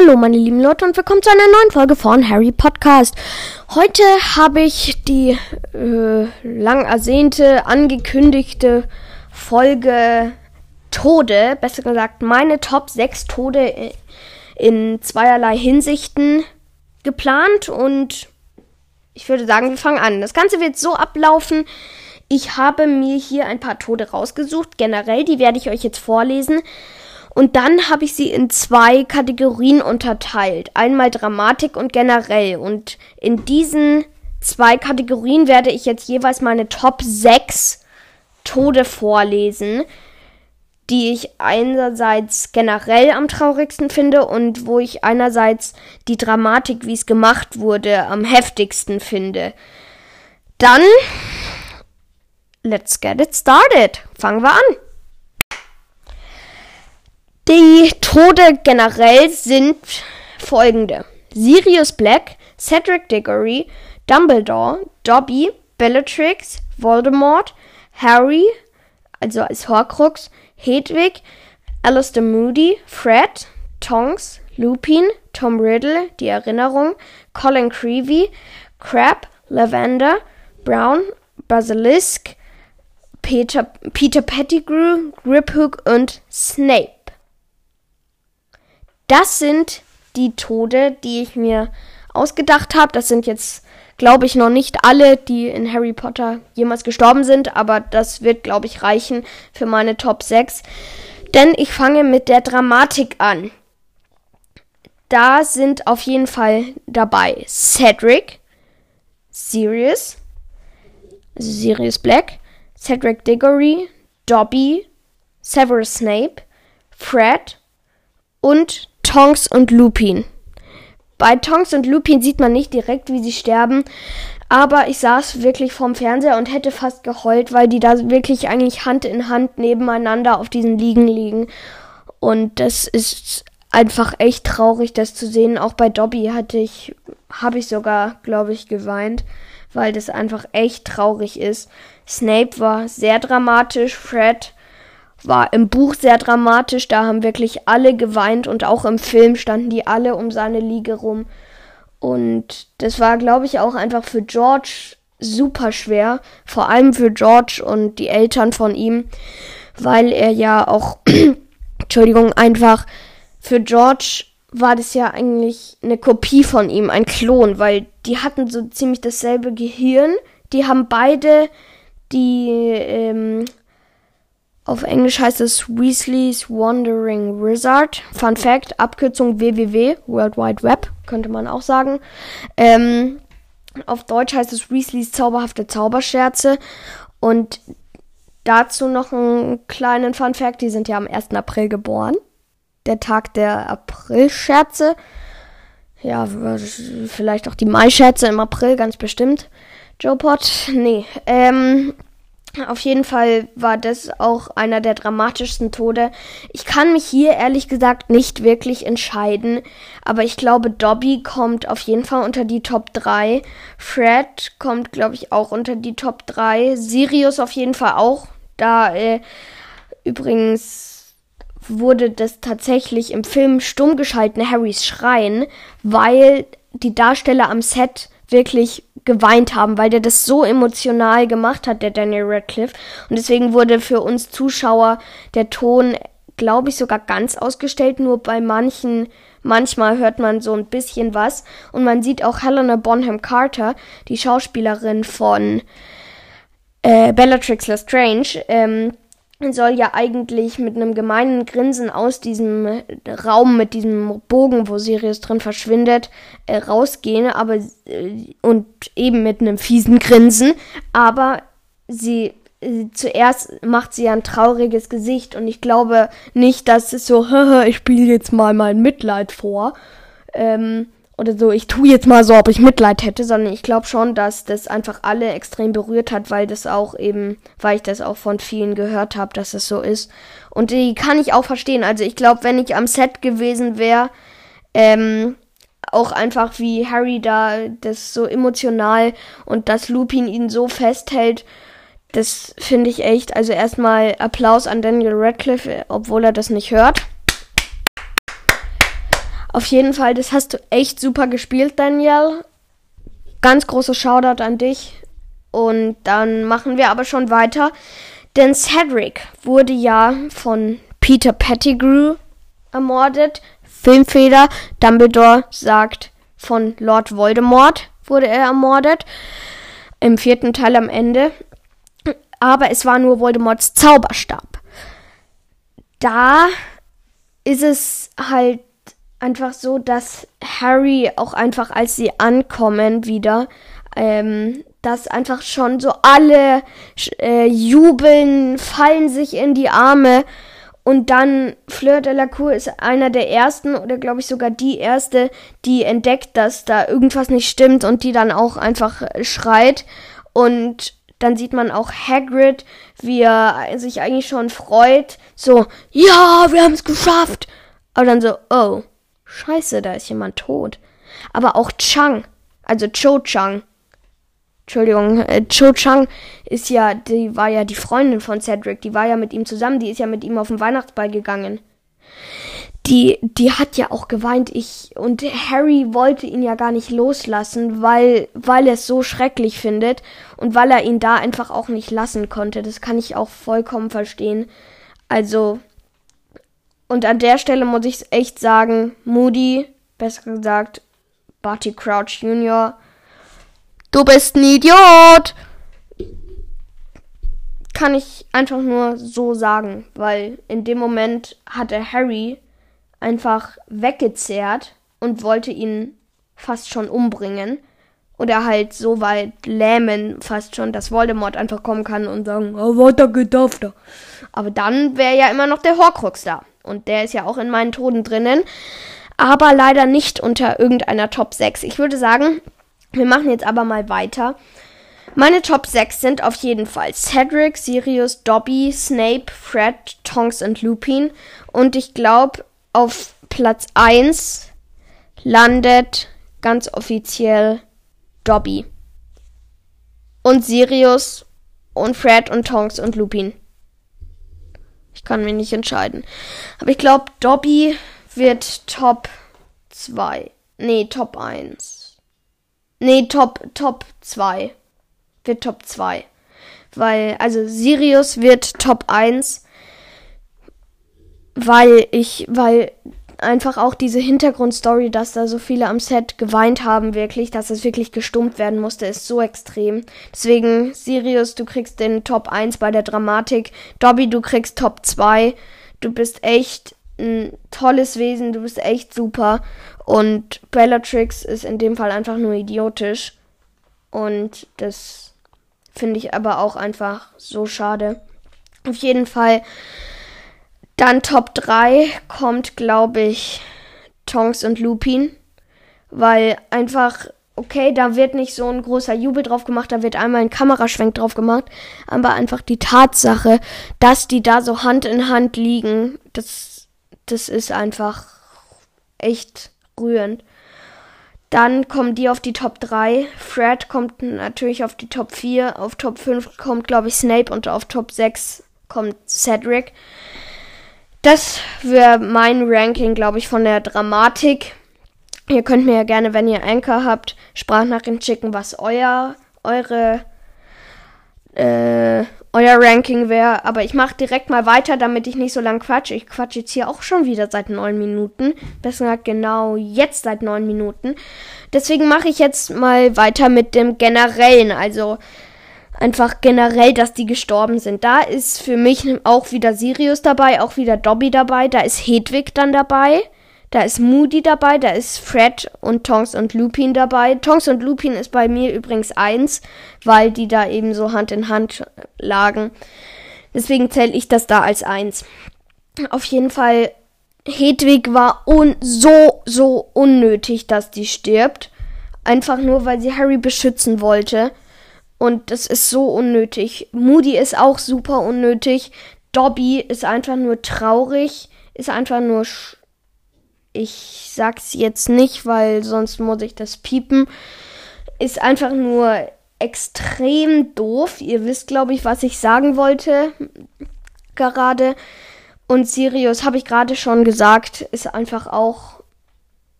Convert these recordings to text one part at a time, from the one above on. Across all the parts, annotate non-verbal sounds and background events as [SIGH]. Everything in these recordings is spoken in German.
Hallo meine lieben Leute und willkommen zu einer neuen Folge von Harry Podcast. Heute habe ich die äh, lang ersehnte, angekündigte Folge Tode, besser gesagt meine Top 6 Tode in zweierlei Hinsichten geplant und ich würde sagen, wir fangen an. Das Ganze wird so ablaufen. Ich habe mir hier ein paar Tode rausgesucht, generell, die werde ich euch jetzt vorlesen. Und dann habe ich sie in zwei Kategorien unterteilt. Einmal Dramatik und generell. Und in diesen zwei Kategorien werde ich jetzt jeweils meine Top 6 Tode vorlesen, die ich einerseits generell am traurigsten finde und wo ich einerseits die Dramatik, wie es gemacht wurde, am heftigsten finde. Dann, let's get it started. Fangen wir an. Die Tode generell sind folgende. Sirius Black, Cedric Diggory, Dumbledore, Dobby, Bellatrix, Voldemort, Harry, also als Horcrux, Hedwig, Alistair Moody, Fred, Tonks, Lupin, Tom Riddle, die Erinnerung, Colin Creevy, Crab, Lavender, Brown, Basilisk, Peter, Peter Pettigrew, Griphook und Snape. Das sind die Tode, die ich mir ausgedacht habe. Das sind jetzt, glaube ich, noch nicht alle, die in Harry Potter jemals gestorben sind, aber das wird, glaube ich, reichen für meine Top 6. Denn ich fange mit der Dramatik an. Da sind auf jeden Fall dabei Cedric, Sirius, also Sirius Black, Cedric Diggory, Dobby, Severus Snape, Fred und Tonks und Lupin. Bei Tonks und Lupin sieht man nicht direkt, wie sie sterben, aber ich saß wirklich vorm Fernseher und hätte fast geheult, weil die da wirklich eigentlich Hand in Hand nebeneinander auf diesen Liegen liegen. Und das ist einfach echt traurig, das zu sehen. Auch bei Dobby hatte ich, habe ich sogar, glaube ich, geweint, weil das einfach echt traurig ist. Snape war sehr dramatisch, Fred war im Buch sehr dramatisch. Da haben wirklich alle geweint und auch im Film standen die alle um seine Liege rum. Und das war, glaube ich, auch einfach für George super schwer. Vor allem für George und die Eltern von ihm, weil er ja auch, [CLEARS THROAT] Entschuldigung, einfach für George war das ja eigentlich eine Kopie von ihm, ein Klon, weil die hatten so ziemlich dasselbe Gehirn. Die haben beide die ähm, auf Englisch heißt es Weasley's Wandering Wizard. Fun Fact, Abkürzung www, World Wide Web, könnte man auch sagen. Ähm, auf Deutsch heißt es Weasleys zauberhafte Zauberscherze. Und dazu noch einen kleinen Fun Fact, die sind ja am 1. April geboren. Der Tag der Aprilscherze. Ja, vielleicht auch die Mai-Scherze im April, ganz bestimmt. Joe Pot, nee. Ähm, auf jeden Fall war das auch einer der dramatischsten Tode. Ich kann mich hier ehrlich gesagt nicht wirklich entscheiden, aber ich glaube, Dobby kommt auf jeden Fall unter die Top 3. Fred kommt, glaube ich, auch unter die Top 3. Sirius auf jeden Fall auch. Da äh, übrigens wurde das tatsächlich im Film stumm geschalten, Harrys Schreien, weil die Darsteller am Set wirklich geweint haben, weil der das so emotional gemacht hat, der Daniel Radcliffe. Und deswegen wurde für uns Zuschauer der Ton, glaube ich, sogar ganz ausgestellt. Nur bei manchen, manchmal hört man so ein bisschen was. Und man sieht auch Helena Bonham Carter, die Schauspielerin von äh, Bellatrix Lestrange, ähm, soll ja eigentlich mit einem gemeinen Grinsen aus diesem Raum mit diesem Bogen, wo Sirius drin verschwindet, äh, rausgehen, aber äh, und eben mit einem fiesen Grinsen, aber sie äh, zuerst macht sie ein trauriges Gesicht und ich glaube nicht, dass es so, [LAUGHS] ich spiele jetzt mal mein Mitleid vor. Ähm, oder so, ich tue jetzt mal so, ob ich Mitleid hätte, sondern ich glaube schon, dass das einfach alle extrem berührt hat, weil das auch eben, weil ich das auch von vielen gehört habe, dass es so ist. Und die kann ich auch verstehen. Also ich glaube, wenn ich am Set gewesen wäre, ähm, auch einfach wie Harry da das so emotional und dass Lupin ihn so festhält, das finde ich echt. Also erstmal Applaus an Daniel Radcliffe, obwohl er das nicht hört. Auf jeden Fall, das hast du echt super gespielt, Daniel. Ganz großer Shoutout an dich. Und dann machen wir aber schon weiter. Denn Cedric wurde ja von Peter Pettigrew ermordet. Filmfehler. Dumbledore sagt, von Lord Voldemort wurde er ermordet. Im vierten Teil am Ende. Aber es war nur Voldemorts Zauberstab. Da ist es halt einfach so, dass Harry auch einfach, als sie ankommen wieder, ähm, dass einfach schon so alle äh, jubeln, fallen sich in die Arme und dann Fleur de la Cour ist einer der ersten oder glaube ich sogar die erste, die entdeckt, dass da irgendwas nicht stimmt und die dann auch einfach schreit und dann sieht man auch Hagrid, wie er sich eigentlich schon freut, so ja, wir haben es geschafft. Aber dann so, oh, scheiße, da ist jemand tot. Aber auch Chang, also Cho Chang, Entschuldigung, äh, Cho Chang ist ja, die war ja die Freundin von Cedric, die war ja mit ihm zusammen, die ist ja mit ihm auf den Weihnachtsball gegangen. Die, die hat ja auch geweint, ich, und Harry wollte ihn ja gar nicht loslassen, weil, weil er es so schrecklich findet und weil er ihn da einfach auch nicht lassen konnte. Das kann ich auch vollkommen verstehen. Also, und an der Stelle muss ich echt sagen, Moody, besser gesagt, Barty Crouch Jr., Du bist ein Idiot! Kann ich einfach nur so sagen, weil in dem Moment hatte Harry einfach weggezerrt und wollte ihn fast schon umbringen. Oder halt so weit lähmen, fast schon, dass Voldemort einfach kommen kann und sagen, oh, weiter gedacht. Aber dann wäre ja immer noch der Horcrux da. Und der ist ja auch in meinen Toten drinnen. Aber leider nicht unter irgendeiner Top 6. Ich würde sagen, wir machen jetzt aber mal weiter. Meine Top 6 sind auf jeden Fall Cedric, Sirius, Dobby, Snape, Fred, Tonks und Lupin. Und ich glaube, auf Platz 1 landet ganz offiziell Dobby. Und Sirius und Fred und Tonks und Lupin. Ich kann mich nicht entscheiden. Aber ich glaube, Dobby wird Top 2. Nee, Top 1. Nee, Top, Top 2. Wird Top 2. Weil, also Sirius wird Top 1. Weil ich, weil einfach auch diese Hintergrundstory, dass da so viele am Set geweint haben, wirklich, dass es wirklich gestummt werden musste, ist so extrem. Deswegen, Sirius, du kriegst den Top 1 bei der Dramatik. Dobby, du kriegst Top 2. Du bist echt ein tolles Wesen, du bist echt super. Und Bellatrix ist in dem Fall einfach nur idiotisch. Und das finde ich aber auch einfach so schade. Auf jeden Fall. Dann Top 3 kommt, glaube ich, Tonks und Lupin. Weil einfach, okay, da wird nicht so ein großer Jubel drauf gemacht, da wird einmal ein Kameraschwenk drauf gemacht. Aber einfach die Tatsache, dass die da so Hand in Hand liegen, das, das ist einfach echt rührend. Dann kommen die auf die Top 3. Fred kommt natürlich auf die Top 4. Auf Top 5 kommt, glaube ich, Snape und auf Top 6 kommt Cedric. Das wäre mein Ranking, glaube ich, von der Dramatik. Ihr könnt mir ja gerne, wenn ihr Anchor habt, Sprachnachrichten schicken, was euer, eure äh, euer Ranking wäre. Aber ich mache direkt mal weiter, damit ich nicht so lang quatsche. Ich quatsche jetzt hier auch schon wieder seit neun Minuten. Besser gesagt, genau jetzt seit neun Minuten. Deswegen mache ich jetzt mal weiter mit dem Generellen. Also einfach generell, dass die gestorben sind. Da ist für mich auch wieder Sirius dabei, auch wieder Dobby dabei. Da ist Hedwig dann dabei. Da ist Moody dabei, da ist Fred und Tonks und Lupin dabei. Tonks und Lupin ist bei mir übrigens eins, weil die da eben so Hand in Hand lagen. Deswegen zähle ich das da als eins. Auf jeden Fall, Hedwig war un so, so unnötig, dass die stirbt. Einfach nur, weil sie Harry beschützen wollte. Und das ist so unnötig. Moody ist auch super unnötig. Dobby ist einfach nur traurig, ist einfach nur ich sag's jetzt nicht, weil sonst muss ich das piepen. Ist einfach nur extrem doof. Ihr wisst, glaube ich, was ich sagen wollte gerade. Und Sirius, habe ich gerade schon gesagt, ist einfach auch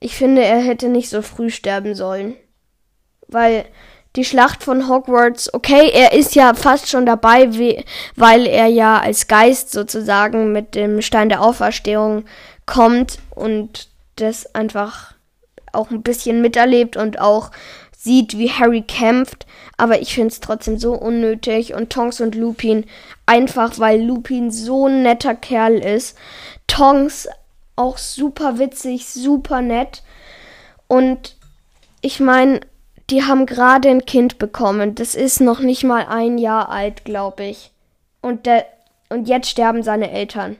ich finde, er hätte nicht so früh sterben sollen. Weil die Schlacht von Hogwarts, okay, er ist ja fast schon dabei, wie, weil er ja als Geist sozusagen mit dem Stein der Auferstehung kommt und das einfach auch ein bisschen miterlebt und auch sieht, wie Harry kämpft. Aber ich finde es trotzdem so unnötig. Und Tonks und Lupin, einfach weil Lupin so ein netter Kerl ist. Tonks auch super witzig, super nett. Und ich meine, die haben gerade ein Kind bekommen. Das ist noch nicht mal ein Jahr alt, glaube ich. Und, der, und jetzt sterben seine Eltern.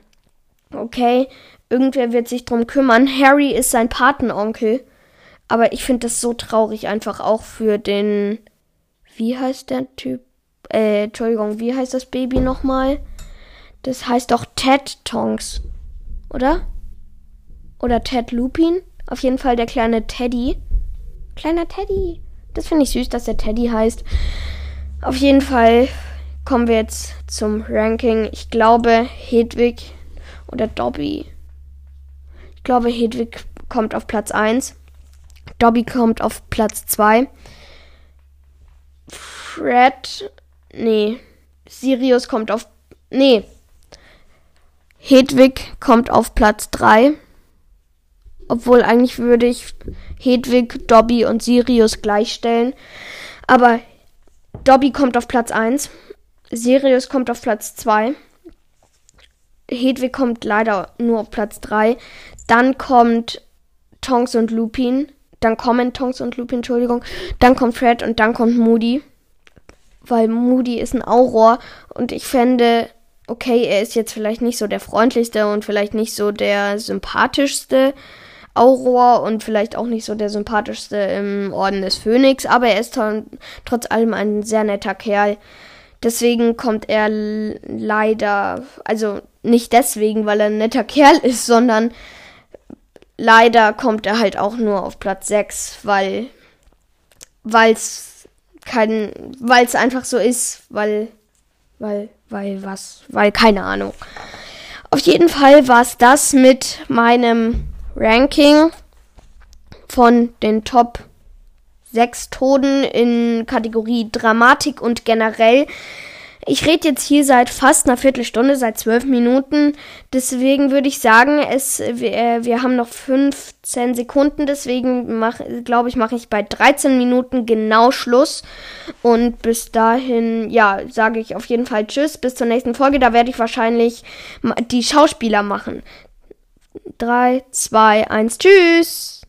Okay, irgendwer wird sich drum kümmern. Harry ist sein Patenonkel. Aber ich finde das so traurig einfach auch für den. Wie heißt der Typ? Äh, Entschuldigung, wie heißt das Baby nochmal? Das heißt doch Ted Tonks. Oder? Oder Ted Lupin? Auf jeden Fall der kleine Teddy. Kleiner Teddy. Das finde ich süß, dass der Teddy heißt. Auf jeden Fall kommen wir jetzt zum Ranking. Ich glaube, Hedwig oder Dobby. Ich glaube, Hedwig kommt auf Platz 1. Dobby kommt auf Platz 2. Fred. Nee. Sirius kommt auf. Nee. Hedwig kommt auf Platz 3. Obwohl eigentlich würde ich Hedwig, Dobby und Sirius gleichstellen. Aber Dobby kommt auf Platz 1. Sirius kommt auf Platz 2. Hedwig kommt leider nur auf Platz 3. Dann kommt Tonks und Lupin. Dann kommen Tonks und Lupin, Entschuldigung. Dann kommt Fred und dann kommt Moody. Weil Moody ist ein Auror und ich fände, okay, er ist jetzt vielleicht nicht so der freundlichste und vielleicht nicht so der sympathischste. Auror und vielleicht auch nicht so der sympathischste im Orden des Phönix, aber er ist trotz allem ein sehr netter Kerl. Deswegen kommt er leider, also nicht deswegen, weil er ein netter Kerl [LAUGHS] ist, sondern leider kommt er halt auch nur auf Platz 6, weil weil's kein weil es einfach so ist, weil weil weil was, weil keine Ahnung. Auf jeden Fall war es das mit meinem Ranking von den Top 6 Toten in Kategorie Dramatik und generell. Ich rede jetzt hier seit fast einer Viertelstunde, seit zwölf Minuten. Deswegen würde ich sagen, es, wir, äh, wir haben noch 15 Sekunden. Deswegen glaube ich, mache ich bei 13 Minuten genau Schluss. Und bis dahin, ja, sage ich auf jeden Fall Tschüss. Bis zur nächsten Folge. Da werde ich wahrscheinlich die Schauspieler machen. 3, 2, 1, Tschüss.